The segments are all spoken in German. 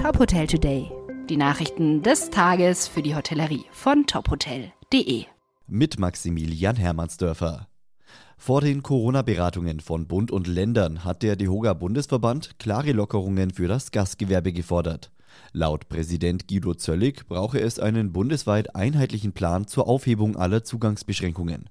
Top Hotel Today. Die Nachrichten des Tages für die Hotellerie von tophotel.de. Mit Maximilian Hermannsdörfer. Vor den Corona-Beratungen von Bund und Ländern hat der DEHOGA Bundesverband klare Lockerungen für das Gastgewerbe gefordert. Laut Präsident Guido Zöllig brauche es einen bundesweit einheitlichen Plan zur Aufhebung aller Zugangsbeschränkungen.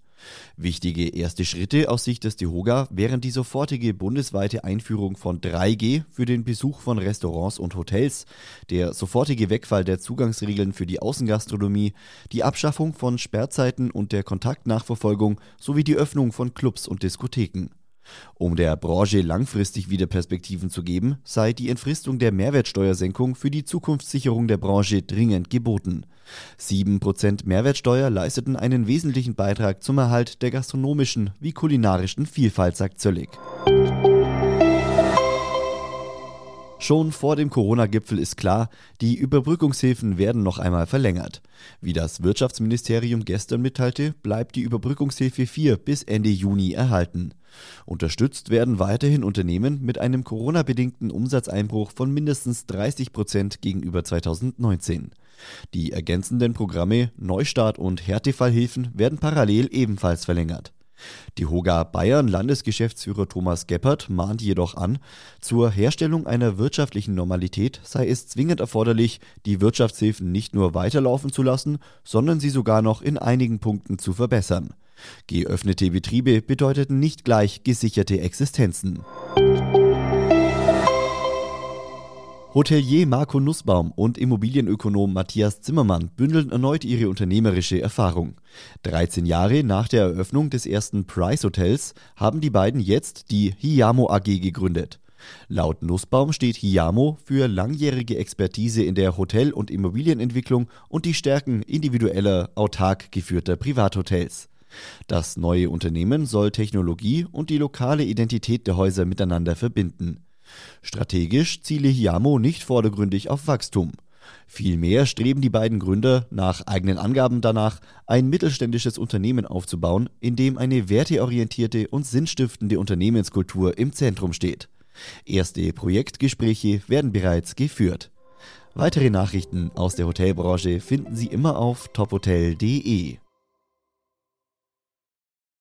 Wichtige erste Schritte aus Sicht des DEHOGA wären die sofortige bundesweite Einführung von 3G für den Besuch von Restaurants und Hotels, der sofortige Wegfall der Zugangsregeln für die Außengastronomie, die Abschaffung von Sperrzeiten und der Kontaktnachverfolgung sowie die Öffnung von Clubs und Diskotheken. Um der Branche langfristig wieder Perspektiven zu geben, sei die Entfristung der Mehrwertsteuersenkung für die Zukunftssicherung der Branche dringend geboten. 7% Mehrwertsteuer leisteten einen wesentlichen Beitrag zum Erhalt der gastronomischen wie kulinarischen Vielfalt, sagt Zöllig. Schon vor dem Corona-Gipfel ist klar, die Überbrückungshilfen werden noch einmal verlängert. Wie das Wirtschaftsministerium gestern mitteilte, bleibt die Überbrückungshilfe 4 bis Ende Juni erhalten. Unterstützt werden weiterhin Unternehmen mit einem Corona-bedingten Umsatzeinbruch von mindestens 30 Prozent gegenüber 2019. Die ergänzenden Programme Neustart und Härtefallhilfen werden parallel ebenfalls verlängert. Die Hoga Bayern Landesgeschäftsführer Thomas Geppert mahnt jedoch an, zur Herstellung einer wirtschaftlichen Normalität sei es zwingend erforderlich, die Wirtschaftshilfen nicht nur weiterlaufen zu lassen, sondern sie sogar noch in einigen Punkten zu verbessern. Geöffnete Betriebe bedeuteten nicht gleich gesicherte Existenzen. Hotelier Marco Nussbaum und Immobilienökonom Matthias Zimmermann bündeln erneut ihre unternehmerische Erfahrung. 13 Jahre nach der Eröffnung des ersten Price Hotels haben die beiden jetzt die Hiamo AG gegründet. Laut Nussbaum steht Hiamo für langjährige Expertise in der Hotel- und Immobilienentwicklung und die Stärken individueller, autark geführter Privathotels. Das neue Unternehmen soll Technologie und die lokale Identität der Häuser miteinander verbinden. Strategisch ziele Hiamo nicht vordergründig auf Wachstum. Vielmehr streben die beiden Gründer nach eigenen Angaben danach, ein mittelständisches Unternehmen aufzubauen, in dem eine werteorientierte und sinnstiftende Unternehmenskultur im Zentrum steht. Erste Projektgespräche werden bereits geführt. Weitere Nachrichten aus der Hotelbranche finden Sie immer auf tophotel.de.